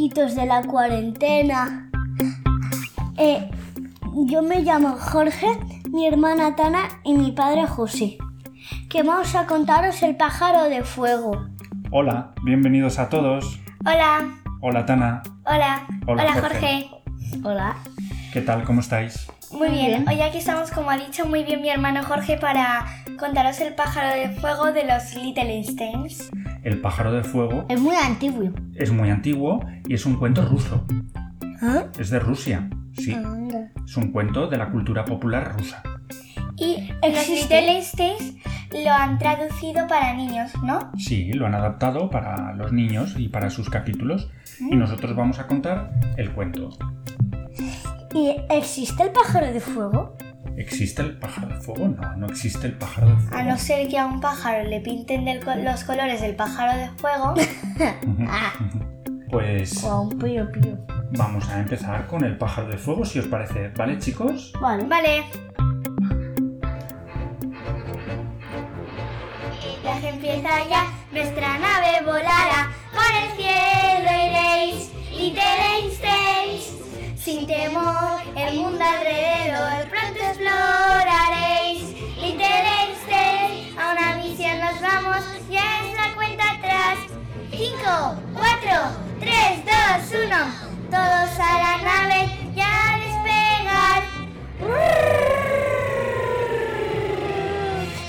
amiguitos de la cuarentena. Eh, yo me llamo Jorge, mi hermana Tana y mi padre José. Que vamos a contaros el pájaro de fuego. Hola, bienvenidos a todos. Hola, Hola Tana, hola, Hola, hola, Jorge. Jorge. Hola. ¿qué tal? ¿Cómo estáis? Muy bien. hoy aquí estamos, como ha dicho muy bien mi hermano Jorge, para contaros el pájaro de fuego de los Little Einsteins. El pájaro de fuego Es muy antiguo. es muy antiguo y es un cuento ruso. ¿Ah? Es de Rusia, sí. Anda. Es un cuento de la cultura popular rusa. Y los ¿Existe? Little Einsteins lo han traducido para niños, ¿no? Sí, lo han adaptado para los niños y para sus capítulos y nosotros vamos a contar el cuento. ¿Y existe el pájaro de fuego? ¿Existe el pájaro de fuego? No, no existe el pájaro de fuego. A no ser que a un pájaro le pinten del co- los colores del pájaro de fuego. Pues O a un pío pío. vamos a empezar con el pájaro de fuego, si os parece, ¿vale chicos? Vale. Vale. El viaje empieza ya, nuestra nave volará, por el cielo iréis, Little Einsteins. Sin temor, el mundo alrededor pronto exploraréis, Einsteins. A una misión nos vamos, ya es la cuenta atrás. 5, 4, 3, 2, 1. Todos a la nave, ya a despegar.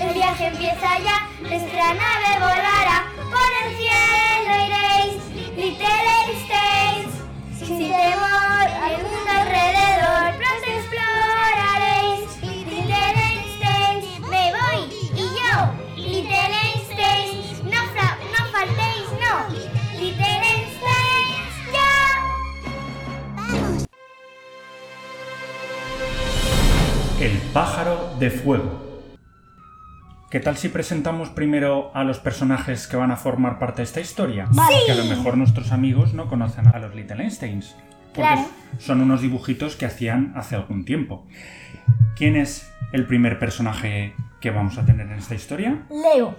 El viaje empieza ya, nuestra nave volará, pájaro de fuego. ¿Qué tal si presentamos primero a los personajes que van a formar parte de esta historia? Vale. Que a lo mejor nuestros amigos no conocen a los Little Einsteins. Porque Claro. son unos dibujitos que hacían hace algún tiempo. ¿Quién es el primer personaje que vamos a tener en esta historia? Leo.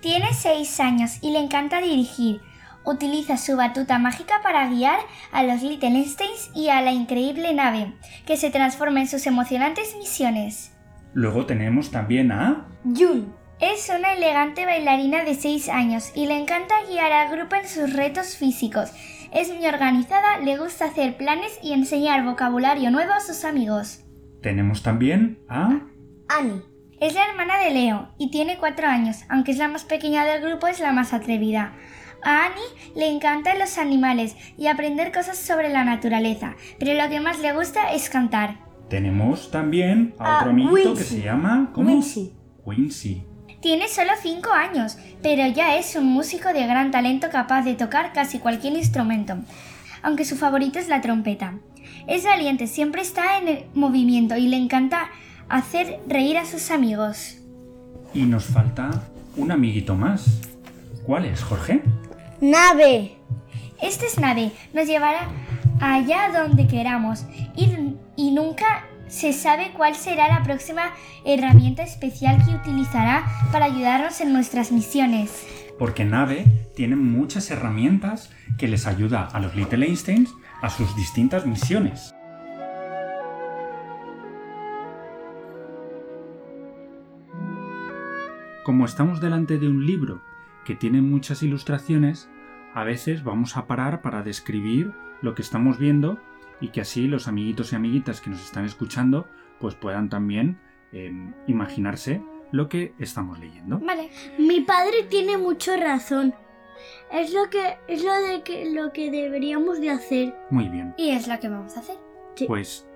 Tiene 6 años y le encanta dirigir. Utiliza su batuta mágica para guiar a los Little Einsteins y a la increíble nave, que se transforma en sus emocionantes misiones. Luego tenemos también a... Jun. Es una elegante bailarina de 6 años y le encanta guiar al grupo en sus retos físicos. Es muy organizada, le gusta hacer planes y enseñar vocabulario nuevo a sus amigos. Tenemos también a... Annie. Es la hermana de Leo y tiene 4 años, aunque es la más pequeña del grupo, es la más atrevida. A Annie le encantan los animales y aprender cosas sobre la naturaleza, pero lo que más le gusta es cantar. Tenemos también a A otro amiguito que se llama... ¿Cómo? Quincy. Quincy. Tiene solo 5 años, pero ya es un músico de gran talento capaz de tocar casi cualquier instrumento, aunque su favorito es la trompeta. Es valiente, siempre está en el movimiento y le encanta hacer reír a sus amigos. Y nos falta un amiguito más. ¿Cuál es, Jorge? Nave. Este es Nave, nos llevará allá donde queramos y, y nunca se sabe cuál será la próxima herramienta especial que utilizará para ayudarnos en nuestras misiones. Porque Nave tiene muchas herramientas que les ayuda a los Little Einsteins a sus distintas misiones. Como estamos delante de un libro que tiene muchas ilustraciones, a veces vamos a parar para describir lo que estamos viendo y que así los amiguitos y amiguitas que nos están escuchando pues puedan también eh, imaginarse lo que estamos leyendo. Vale. Mi padre tiene mucho razón. Es lo que es lo de que lo que deberíamos de hacer. Muy bien. Y es lo que vamos a hacer. Sí. Pues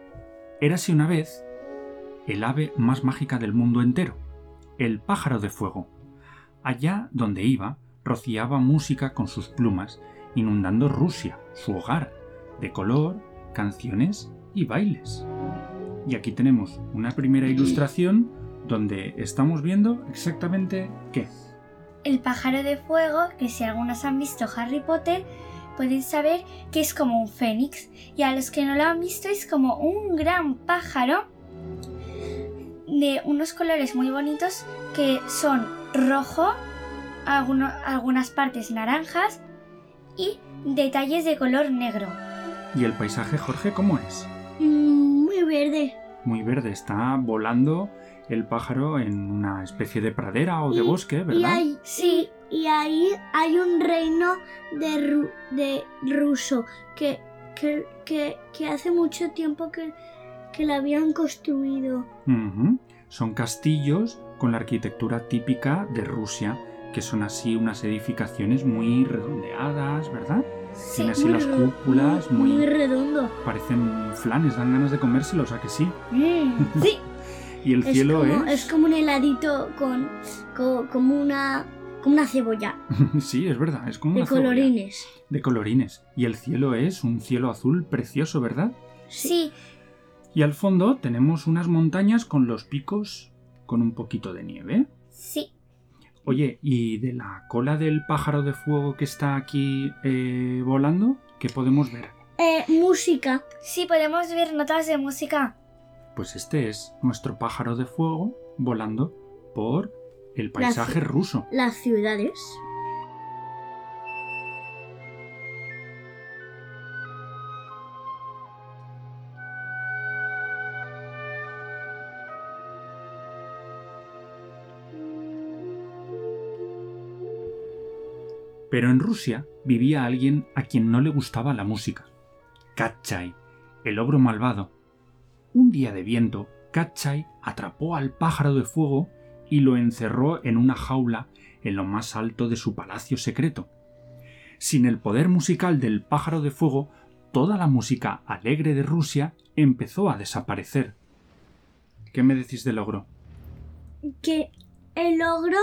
érase una vez el ave más mágica del mundo entero, el pájaro de fuego. Allá donde iba, rociaba música con sus plumas, inundando Rusia, su hogar, de color, canciones y bailes. Y aquí tenemos una primera ilustración donde estamos viendo exactamente qué. El pájaro de fuego, que si algunos han visto Harry Potter, pueden saber que es como un fénix. Y a los que no lo han visto es como un gran pájaro de unos colores muy bonitos que son rojo, alguno- algunas partes naranjas y detalles de color negro. ¿Y el paisaje, Jorge, cómo es? Mm, muy verde. Muy verde, está volando el pájaro en una especie de pradera o de Y- bosque, Y ¿verdad? sí, y ahí hay un reino de, ru- de ruso que, que, que, que hace mucho tiempo que, que la habían construido. Son castillos con la arquitectura típica de Rusia, que son así unas edificaciones muy redondeadas, ¿verdad? Tiene así las cúpulas, muy, muy... redondo. Parecen flanes, dan ganas de comérselos, ¿a que sí? Mm, sí, Y el es cielo como, es... es como un heladito con, co- como una como una cebolla sí, es verdad, es como de una cebolla. colorines. De colorines. Y el cielo es un cielo azul precioso, ¿verdad? Sí, Y al fondo tenemos unas montañas con los picos con un poquito de nieve. sí. Oye, ¿y de la cola del pájaro de fuego que está aquí eh, volando? ¿Qué podemos ver? Eh, música. Sí, podemos ver notas de música. Pues este es nuestro pájaro de fuego volando por el paisaje ruso. Las ciudades. Pero en Rusia vivía alguien a quien no le gustaba la música. Katchai, el ogro malvado. Un día de viento, Katchai atrapó al pájaro de fuego y lo encerró en una jaula en lo más alto de su palacio secreto. Sin el poder musical del pájaro de fuego, toda la música alegre de Rusia empezó a desaparecer. ¿Qué me decís del ogro? Que el ogro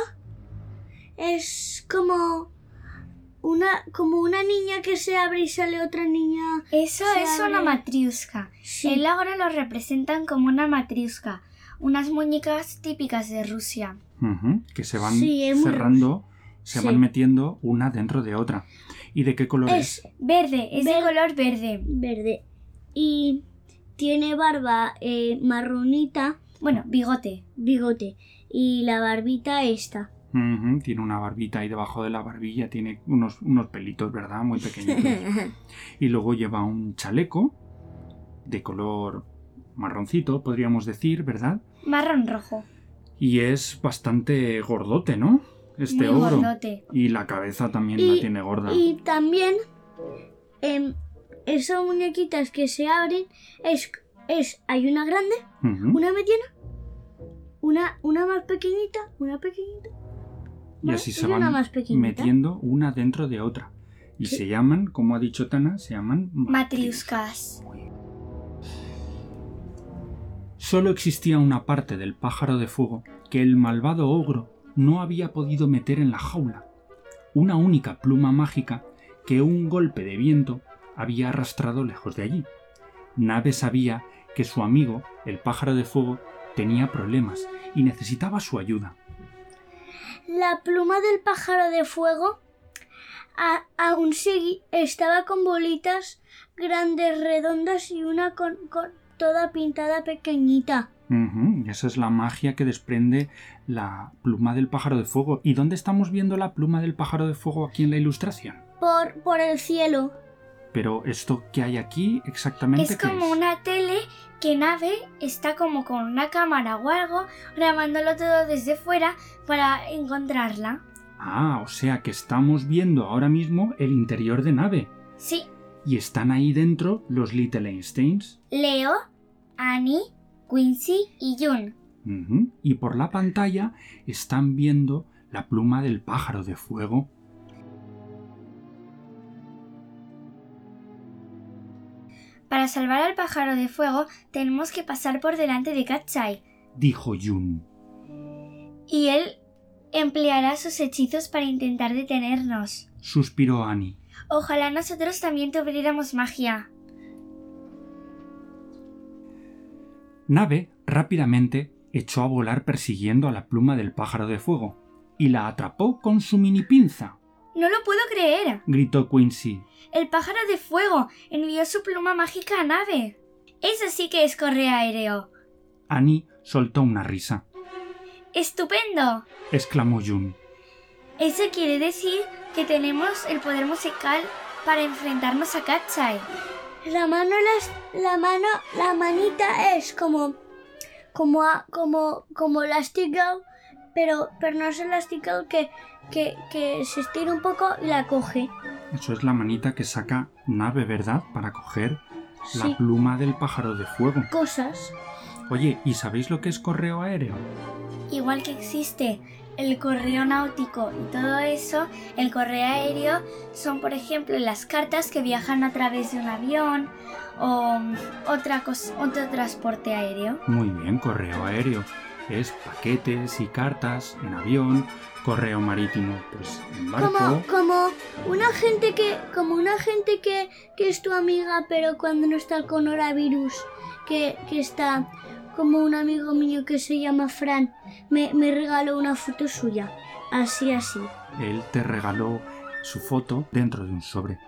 es como una como una niña que se abre y sale otra niña. Eso es abre. una matriusca. Sí. El ogro lo representan como una matriusca, unas muñecas típicas de Rusia. Que se van Sí, es muy cerrando, se Sí. van metiendo una dentro de otra. ¿Y de qué color es? Es Verde, es de color verde. verde y tiene barba eh, marronita, Bueno, bigote. bigote y la barbita esta. Tiene una barbita y debajo de la barbilla tiene unos, unos pelitos, ¿verdad? Muy pequeñitos. y luego lleva un chaleco de color marroncito, podríamos decir, ¿verdad? Marrón rojo. Y es bastante gordote, ¿no? Este muy ogro. gordote. Y la cabeza también Y- la tiene gorda. y también em, esas muñequitas que se abren es, es hay una grande, una mediana, una, una más pequeñita, una pequeñita. Y así y se van más metiendo una dentro de otra. Y se llaman, como ha dicho Tana, se llaman Matriuscas. Solo existía una parte del pájaro de fuego que el malvado ogro no había podido meter en la jaula. Una única pluma mágica que un golpe de viento había arrastrado lejos de allí. Nave sabía que su amigo, el pájaro de fuego, tenía problemas y necesitaba su ayuda. La pluma del pájaro de fuego a- aún segui- estaba con bolitas grandes, redondas y una con, con toda pintada pequeñita. Ujú, esa es la magia que desprende la pluma del pájaro de fuego. ¿Y dónde estamos viendo la pluma del pájaro de fuego aquí en la ilustración? Por, por el cielo. Pero esto que hay aquí exactamente Es como es? una tele que Nave está como con una cámara o algo grabándolo todo desde fuera para encontrarla. Ah, o sea que estamos viendo ahora mismo el interior de nave. Sí, Y están ahí dentro los Little Einsteins. Leo, Annie, Quincy y Jun. Ujú, Y por la pantalla están viendo la pluma del pájaro de fuego. Para salvar al pájaro de fuego tenemos que pasar por delante de Katchai Dijo Jun. y él empleará sus hechizos para intentar detenernos. Suspiró Annie. Ojalá nosotros también tuviéramos magia. Nave rápidamente echó a volar persiguiendo a la pluma del pájaro de fuego y la atrapó con su mini pinza. No lo puedo creer. Gritó Quincy. El pájaro de fuego envió su pluma mágica a nave. Eso sí que es correa aéreo. Annie soltó una risa. ¡Estupendo! Exclamó Jun. Eso quiere decir que tenemos el poder musical para enfrentarnos a Katchai. La mano, las, la mano, la manita es como, como, a- como, como elastigirl, pero, pero no es elastigirl que, que, que se estira un poco y la coge. Eso es la manita que saca nave, ¿verdad? Para coger Sí. la pluma del pájaro de fuego. Cosas. Oye, ¿y sabéis lo que es correo aéreo? Igual que existe el correo náutico y todo eso, el correo aéreo son, por ejemplo, las cartas que viajan a través de un avión o mm, otra cosa, otro transporte aéreo. Muy bien, correo aéreo. Es paquetes y cartas en avión, correo marítimo, pues en barco. Como, como una gente que, como una gente que, que es tu amiga, pero cuando no está el coronavirus, que, que está como un amigo mío que se llama Fran, me, me regaló una foto suya. Así, así. Él te regaló su foto dentro de un sobre.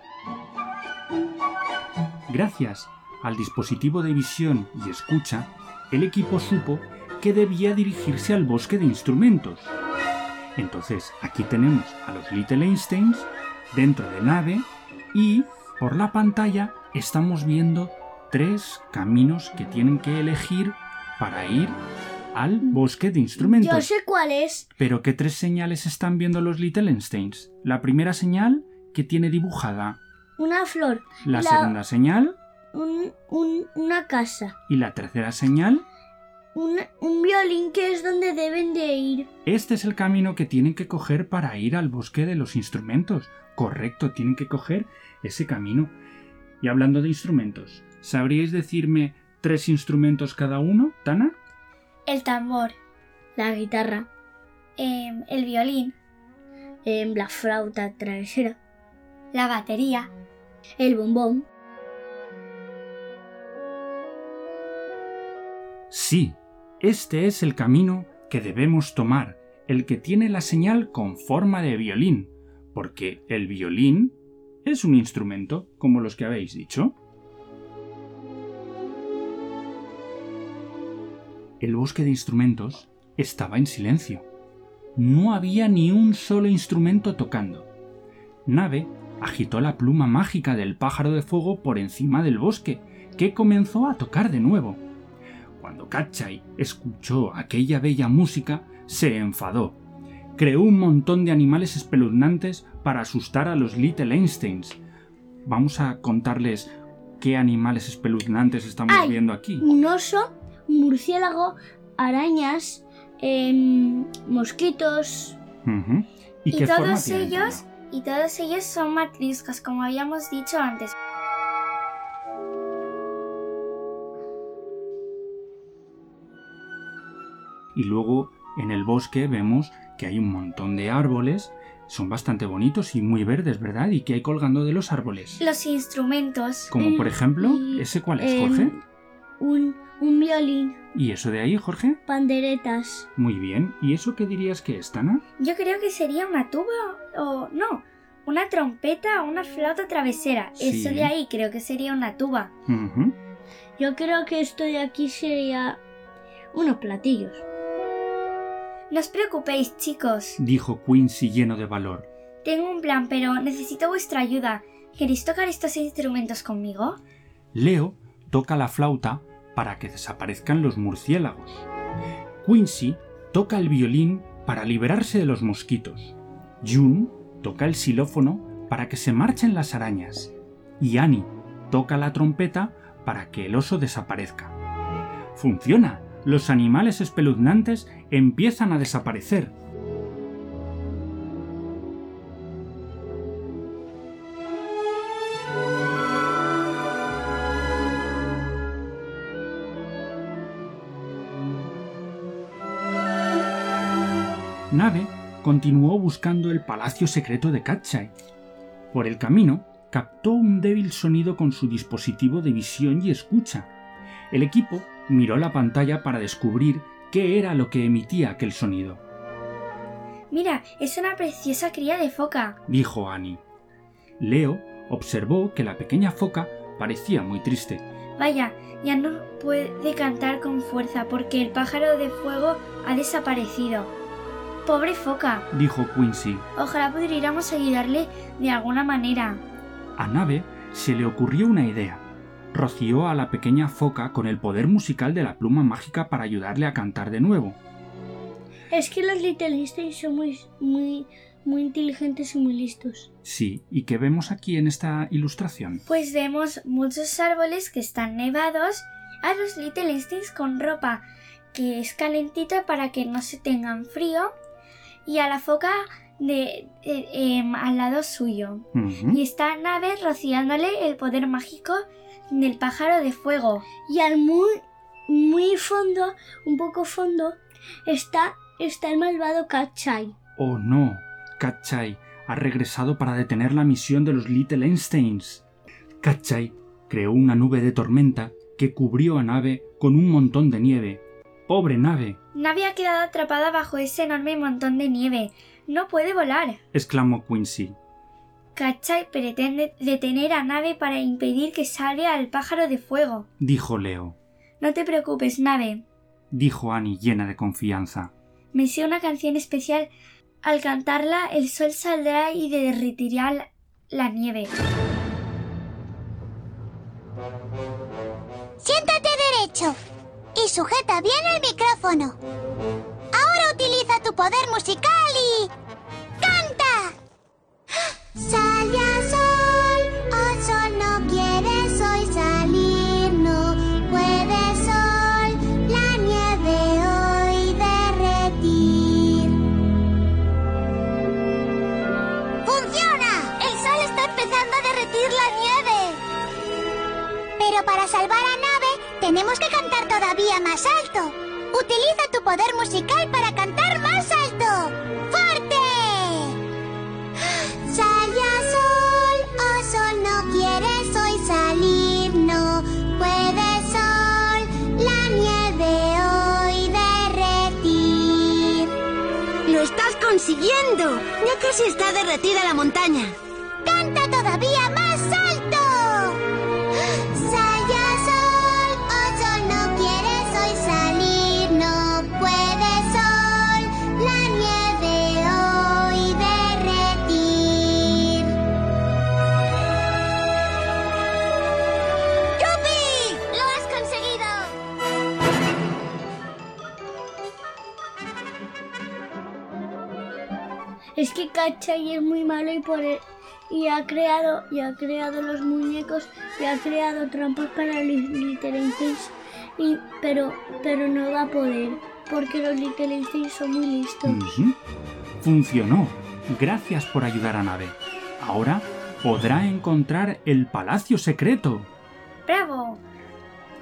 Gracias al dispositivo de visión y escucha, el equipo supo que debía dirigirse al bosque de instrumentos. Entonces, aquí tenemos a los Little Einsteins dentro de nave y por la pantalla estamos viendo tres caminos que tienen que elegir para ir al bosque de instrumentos. Yo sé cuál es. Pero ¿qué tres señales están viendo los Little Einsteins? La primera señal que tiene dibujada, Una flor, la, La- segunda señal un, un- una casa, y la tercera señal. Un, un violín que es donde deben de ir. Este es el camino que tienen que coger para ir al bosque de los instrumentos. Correcto, tienen que coger ese camino. Y hablando de instrumentos, ¿sabríais decirme tres instrumentos cada uno, Tana? El tambor, La guitarra, em, el violín, em, la flauta travesera, la batería. el bombón. Sí, este es el camino que debemos tomar, el que tiene la señal con forma de violín, porque el violín es un instrumento, como los que habéis dicho. El bosque de instrumentos estaba en silencio. No había ni un solo instrumento tocando. Nave agitó la pluma mágica del pájaro de fuego por encima del bosque, que comenzó a tocar de nuevo. Cuando Katchai escuchó aquella bella música, se enfadó. Creó un montón de animales espeluznantes para asustar a los Little Einsteins. Vamos a contarles qué animales espeluznantes estamos viendo aquí. Un oso, un murciélago, arañas, em, mosquitos. ¿Y, Y, qué forma todos ellos, y todos ellos son matriscas, como habíamos dicho antes. Y luego en el bosque vemos que hay un montón de árboles. Son bastante bonitos y muy verdes, ¿verdad? ¿Y qué hay colgando de los árboles? Los instrumentos. Como por Eh, ejemplo, y, ¿ese cuál es, Jorge? Un, un violín, ¿Y eso de ahí, Jorge? panderetas. Muy bien. ¿Y eso qué dirías que es, Tana? Yo creo que sería una tuba o no, una trompeta o una flauta travesera. Sí. Eso de ahí creo que sería una tuba. Yo creo que esto de aquí sería unos platillos. No os preocupéis, chicos. Dijo Quincy lleno de valor. Tengo un plan, pero necesito vuestra ayuda. ¿Queréis tocar estos instrumentos conmigo? Leo toca la flauta para que desaparezcan los murciélagos. Quincy toca el violín para liberarse de los mosquitos. June toca el xilófono para que se marchen las arañas. Y Annie toca la trompeta para que el oso desaparezca. ¡Funciona! Los animales espeluznantes empiezan a desaparecer. Nave continuó buscando el palacio secreto de Katchai. Por el camino, captó un débil sonido con su dispositivo de visión y escucha. El equipo miró la pantalla para descubrir qué era lo que emitía aquel sonido, Mira, es una preciosa cría de foca. dijo Annie. Leo observó que la pequeña foca parecía muy triste. Vaya, ya no puede cantar con fuerza porque el pájaro de fuego ha desaparecido. Pobre foca. Dijo Quincy. Ojalá pudiéramos ayudarle de alguna manera. A Nave se le ocurrió una idea. Roció a la pequeña foca con el poder musical de la pluma mágica para ayudarle a cantar de nuevo. Es que los Little son muy, muy, muy inteligentes y muy listos. Sí, ¿y qué vemos aquí en esta ilustración? Pues vemos muchos árboles que están nevados, a los Little Einsteins con ropa que es calentita para que no se tengan frío y a la foca de, de- em, al lado suyo. Y está Nave rociándole el poder mágico del pájaro de fuego. Y al muy, muy fondo, un poco fondo, está, está el malvado Kachai. Oh no, Katchai ha regresado para detener la misión de los Little Einsteins. Katchai creó una nube de tormenta que cubrió a Nave con un montón de nieve. ¡Pobre Nave! Nave ha quedado atrapada bajo ese enorme montón de nieve. No puede volar. exclamó Quincy. Kachai pretende detener a Nave para impedir que salve al pájaro de fuego. Dijo Leo. No te preocupes, Nave. Dijo Annie llena de confianza. Me sé una canción especial. Al cantarla, el sol saldrá y derretirá la- la nieve. Siéntate derecho y sujeta bien el micrófono. Ahora utiliza tu poder musical y... Sal ya sol, oh sol no quieres hoy salir, no puede sol la nieve hoy derretir. ¡Funciona! El sol está empezando a derretir la nieve. Pero para salvar a Nave, tenemos que cantar todavía más alto. Utiliza tu poder musical para cantar Ya casi está derretida la montaña. Es que Kachai es muy malo y por y ha creado y ha creado los muñecos y ha creado trampas para los Little Einsteins y pero pero no va a poder porque los Little Einsteins son muy listos. Funcionó. Gracias por ayudar a Nave. Ahora podrá encontrar el palacio secreto. ¡Bravo!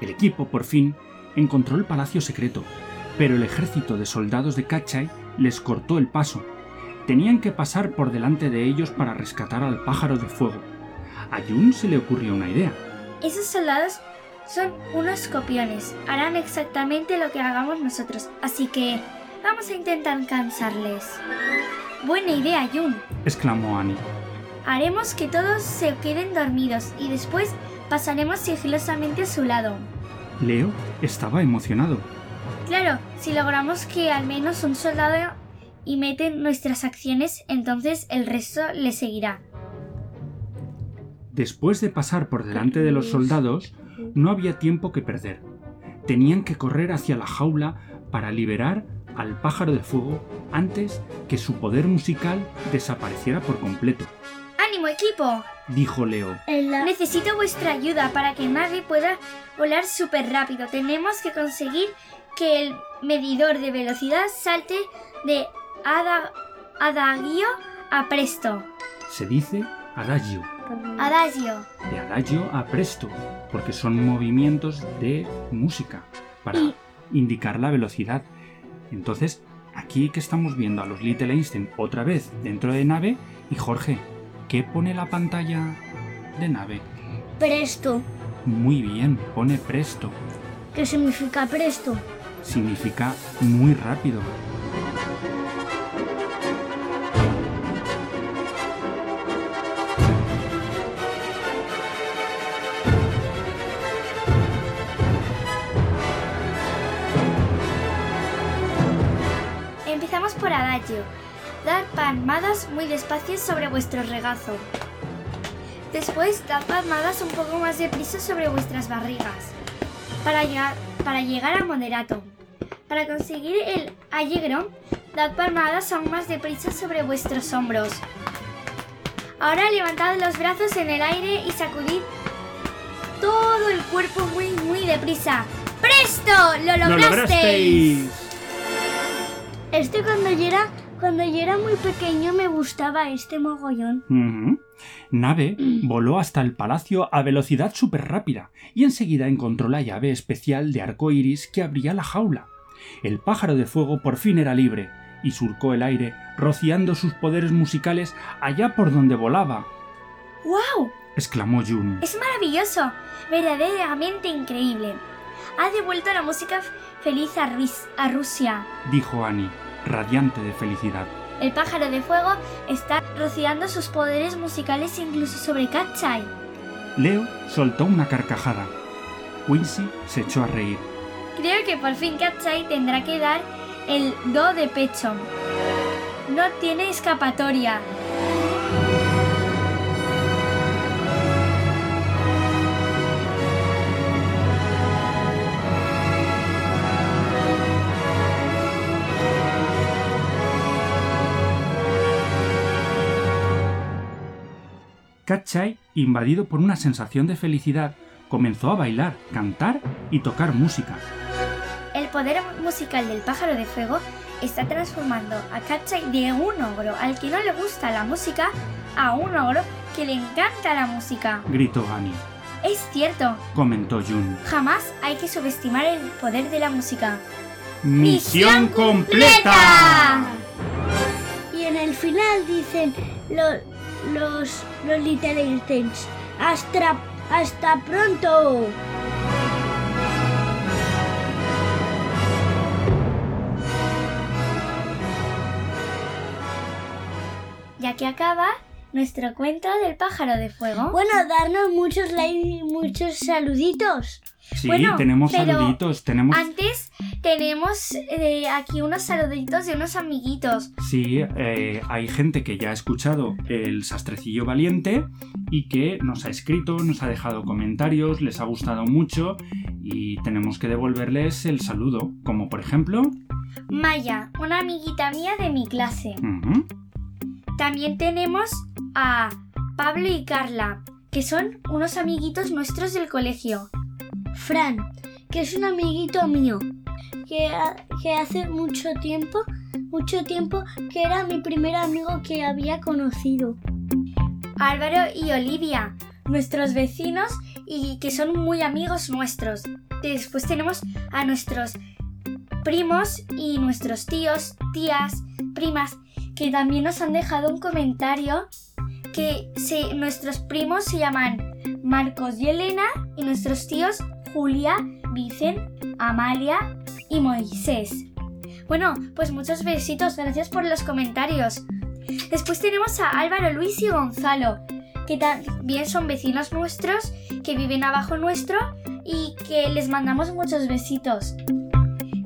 El equipo, por fin, encontró el palacio secreto, pero el ejército de soldados de Kachai les cortó el paso. Tenían que pasar por delante de ellos para rescatar al pájaro de fuego. A Jun se le ocurrió una idea. Esos soldados son unos copiones. Harán exactamente lo que hagamos nosotros. Así que vamos a intentar cansarles. Buena idea, Jun. exclamó Annie. Haremos que todos se queden dormidos y después pasaremos sigilosamente a su lado. Leo estaba emocionado. Claro, si logramos que al menos un soldado imite nuestras acciones, entonces el resto le seguirá. Después de pasar por delante de los soldados, no había tiempo que perder. Tenían que correr hacia la jaula para liberar al pájaro de fuego antes que su poder musical desapareciera por completo, ¡Ánimo, equipo! dijo Leo. La- Necesito vuestra ayuda para que nadie pueda volar súper rápido. Tenemos que conseguir que el medidor de velocidad salte de ada- adagio a presto. Se dice adagio, Adagio. de adagio a presto, porque son movimientos de música para Y- indicar la velocidad. Entonces, aquí que estamos viendo a los Little Einstein otra vez dentro de nave y Jorge, ¿qué pone la pantalla de nave? presto, Muy bien, pone presto. que significa presto. Significa muy rápido. Adagio. Dar palmadas muy despacio sobre vuestro regazo. Después, dad palmadas un poco más deprisa sobre vuestras barrigas para llegar, para llegar a moderato. Para conseguir el allegro, dad palmadas aún más deprisa sobre vuestros hombros. Ahora levantad los brazos en el aire y sacudid todo el cuerpo muy, muy deprisa. ¡Presto! ¡Lo ¡Lo lograsteis! Este cuando yo era, cuando yo era muy pequeño me gustaba este mogollón. Nave voló hasta el palacio a velocidad súper rápida y enseguida encontró la llave especial de arco iris que abría la jaula. El pájaro de fuego por fin era libre y surcó el aire, rociando sus poderes musicales allá por donde volaba, ¡Wow! exclamó Jun. Es maravilloso, verdaderamente increíble. Ha devuelto la música feliz a Rusia. dijo Annie, radiante de felicidad. El pájaro de fuego está rociando sus poderes musicales incluso sobre Katchai. Leo soltó una carcajada. Quincy se echó a reír. Creo que por fin Katchai tendrá que dar el do de pecho. No tiene escapatoria. Katchai, invadido por una sensación de felicidad, comenzó a bailar, cantar y tocar música. El poder musical del pájaro de fuego está transformando a Katchai de un ogro al que no le gusta la música a un ogro que le encanta la música. Gritó Annie. Es cierto, Comentó Jun. jamás hay que subestimar el poder de la música. ¡Misión completa! Y en el final dicen lo- los, los Little Einsteins. Hasta, hasta pronto. Ya que acaba nuestro cuento del pájaro de fuego. Bueno, darnos muchos likes y muchos saluditos. Sí, Bueno, tenemos saluditos, tenemos... Antes tenemos eh, aquí unos saluditos de unos amiguitos. Sí, eh, hay gente que ya ha escuchado el sastrecillo valiente y que nos ha escrito, nos ha dejado comentarios, les ha gustado mucho y tenemos que devolverles el saludo, como por ejemplo... Maya, una amiguita mía de mi clase. También tenemos a Pablo y Carla, que son unos amiguitos nuestros del colegio. Fran, que es un amiguito mío, que, ha- que hace mucho tiempo, mucho tiempo que era mi primer amigo que había conocido. Álvaro y Olivia, nuestros vecinos y que son muy amigos nuestros. Después tenemos a nuestros primos y nuestros tíos, tías, primas, que también nos han dejado un comentario que se- nuestros primos se llaman Marcos y Elena y nuestros tíos Julia, Vicen, Amalia y Moisés. Bueno, pues muchos besitos, gracias por los comentarios. Después tenemos a Álvaro, Luis y Gonzalo, que también son vecinos nuestros, que viven abajo nuestro y que les mandamos muchos besitos.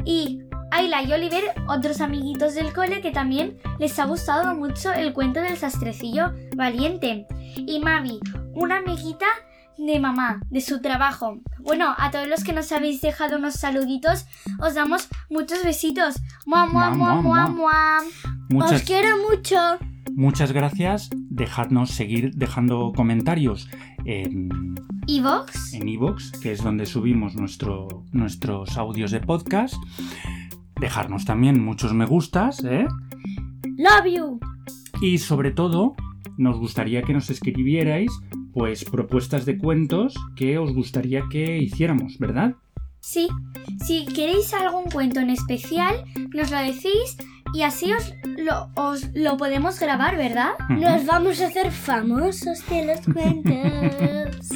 Y Ayla y Oliver, otros amiguitos del cole que también les ha gustado mucho el cuento del sastrecillo valiente. Y Mavi, una amiguita de mamá, de su trabajo. Bueno, a todos los que nos habéis dejado unos saluditos, os damos muchos besitos. Mua, mua, mua, mua, mua. Os Muchas, quiero mucho. muchas gracias, dejadnos seguir dejando comentarios en ¿Y Vox? en iVoox, que es donde subimos nuestro, nuestros audios de podcast. Dejarnos también muchos me gustas, ¿eh? Love you. Y sobre todo, nos gustaría que nos escribierais pues propuestas de cuentos que os gustaría que hiciéramos, ¿verdad? Sí, si queréis algún cuento en especial, nos lo decís y así os lo, os lo podemos grabar, ¿verdad? Nos vamos a hacer famosos de los cuentos.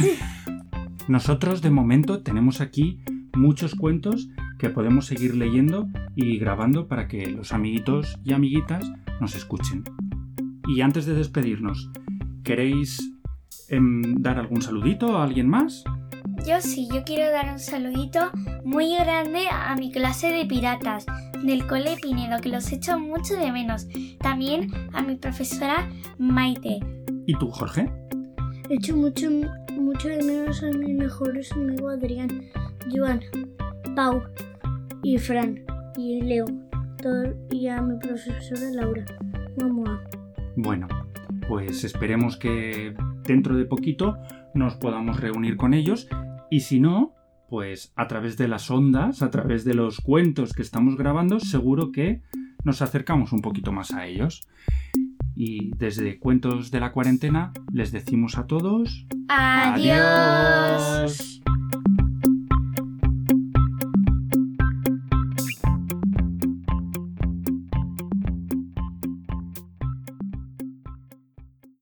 Nosotros de momento tenemos aquí muchos cuentos que podemos seguir leyendo y grabando para que los amiguitos y amiguitas nos escuchen. Y antes de despedirnos, ¿queréis em, dar algún saludito a alguien más? Yo sí, yo quiero dar un saludito muy grande a mi clase de piratas del Cole Pinedo, que los echo mucho de menos. También a mi profesora Maite. ¿Y tú, Jorge? Echo mucho, mucho de menos a mis mejores amigos Adrián, Joan, Pau y Fran y Leo todo- y a mi profesora Laura. Mamá. Bueno, pues esperemos que dentro de poquito nos podamos reunir con ellos y si no, pues a través de las ondas, a través de los cuentos que estamos grabando, seguro que nos acercamos un poquito más a ellos. Y desde Cuentos de la Cuarentena les decimos a todos... Adiós.